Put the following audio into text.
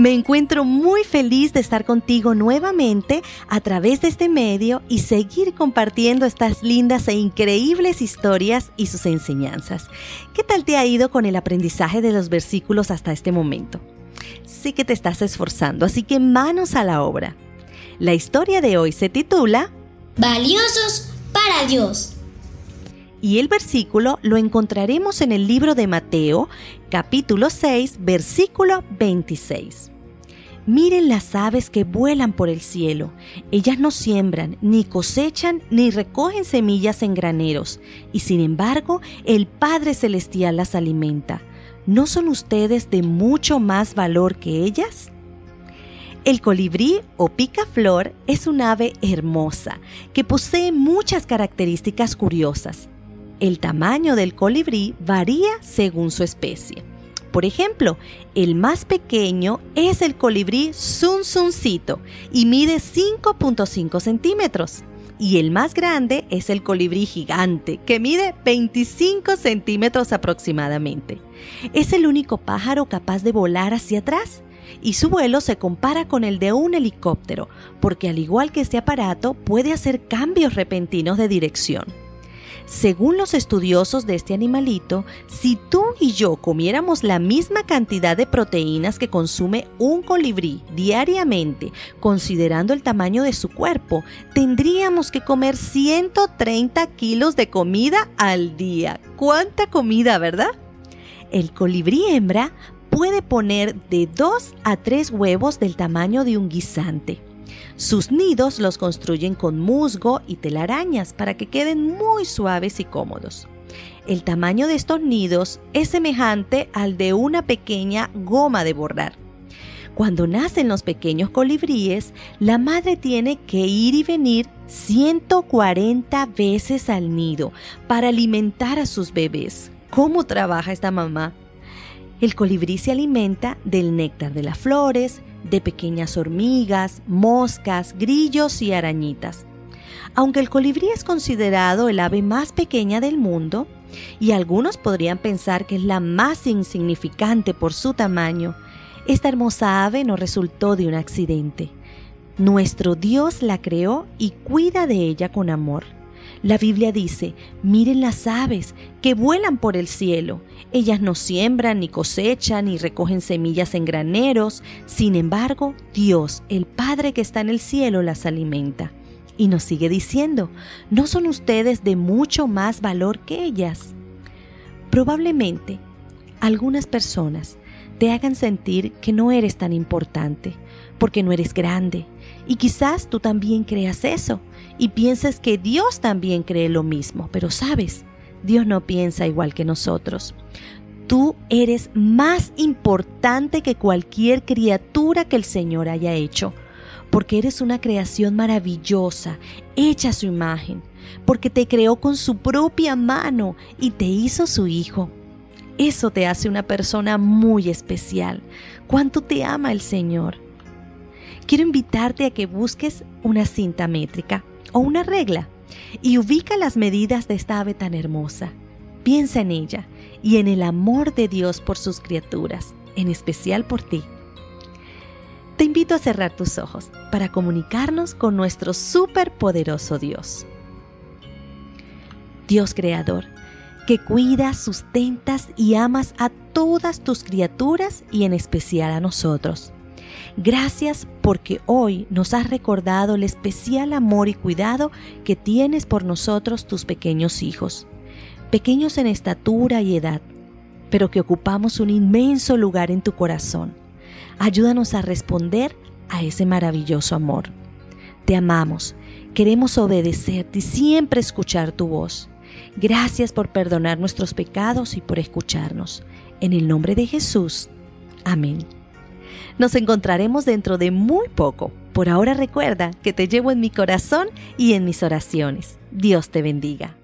Me encuentro muy feliz de estar contigo nuevamente a través de este medio y seguir compartiendo estas lindas e increíbles historias y sus enseñanzas. ¿Qué tal te ha ido con el aprendizaje de los versículos hasta este momento? Sé que te estás esforzando, así que manos a la obra. La historia de hoy se titula Valiosos para Dios y el versículo lo encontraremos en el libro de Mateo, capítulo 6, versículo 26. Miren las aves que vuelan por el cielo. Ellas no siembran, ni cosechan, ni recogen semillas en graneros, y sin embargo el Padre Celestial las alimenta. ¿No son ustedes de mucho más valor que ellas? El colibrí o picaflor es un ave hermosa que posee muchas características curiosas el tamaño del colibrí varía según su especie. Por ejemplo, el más pequeño es el colibrí zunzuncito y mide 5.5 centímetros. Y el más grande es el colibrí gigante, que mide 25 centímetros aproximadamente. Es el único pájaro capaz de volar hacia atrás y su vuelo se compara con el de un helicóptero, porque al igual que este aparato puede hacer cambios repentinos de dirección. Según los estudiosos de este animalito, si tú y yo comiéramos la misma cantidad de proteínas que consume un colibrí diariamente, considerando el tamaño de su cuerpo, tendríamos que comer 130 kilos de comida al día. ¿Cuánta comida, verdad? El colibrí hembra puede poner de 2 a 3 huevos del tamaño de un guisante. Sus nidos los construyen con musgo y telarañas para que queden muy suaves y cómodos. El tamaño de estos nidos es semejante al de una pequeña goma de borrar. Cuando nacen los pequeños colibríes, la madre tiene que ir y venir 140 veces al nido para alimentar a sus bebés. ¿Cómo trabaja esta mamá? El colibrí se alimenta del néctar de las flores, de pequeñas hormigas, moscas, grillos y arañitas. Aunque el colibrí es considerado el ave más pequeña del mundo, y algunos podrían pensar que es la más insignificante por su tamaño, esta hermosa ave no resultó de un accidente. Nuestro Dios la creó y cuida de ella con amor. La Biblia dice, miren las aves que vuelan por el cielo. Ellas no siembran, ni cosechan, ni recogen semillas en graneros. Sin embargo, Dios, el Padre que está en el cielo, las alimenta. Y nos sigue diciendo, ¿no son ustedes de mucho más valor que ellas? Probablemente algunas personas te hagan sentir que no eres tan importante, porque no eres grande. Y quizás tú también creas eso y pienses que Dios también cree lo mismo, pero sabes, Dios no piensa igual que nosotros. Tú eres más importante que cualquier criatura que el Señor haya hecho, porque eres una creación maravillosa, hecha a su imagen, porque te creó con su propia mano y te hizo su hijo. Eso te hace una persona muy especial. ¿Cuánto te ama el Señor? Quiero invitarte a que busques una cinta métrica o una regla y ubica las medidas de esta ave tan hermosa. Piensa en ella y en el amor de Dios por sus criaturas, en especial por ti. Te invito a cerrar tus ojos para comunicarnos con nuestro superpoderoso Dios. Dios Creador, que cuidas, sustentas y amas a todas tus criaturas y en especial a nosotros. Gracias porque hoy nos has recordado el especial amor y cuidado que tienes por nosotros tus pequeños hijos, pequeños en estatura y edad, pero que ocupamos un inmenso lugar en tu corazón. Ayúdanos a responder a ese maravilloso amor. Te amamos, queremos obedecerte y siempre escuchar tu voz. Gracias por perdonar nuestros pecados y por escucharnos. En el nombre de Jesús. Amén. Nos encontraremos dentro de muy poco. Por ahora recuerda que te llevo en mi corazón y en mis oraciones. Dios te bendiga.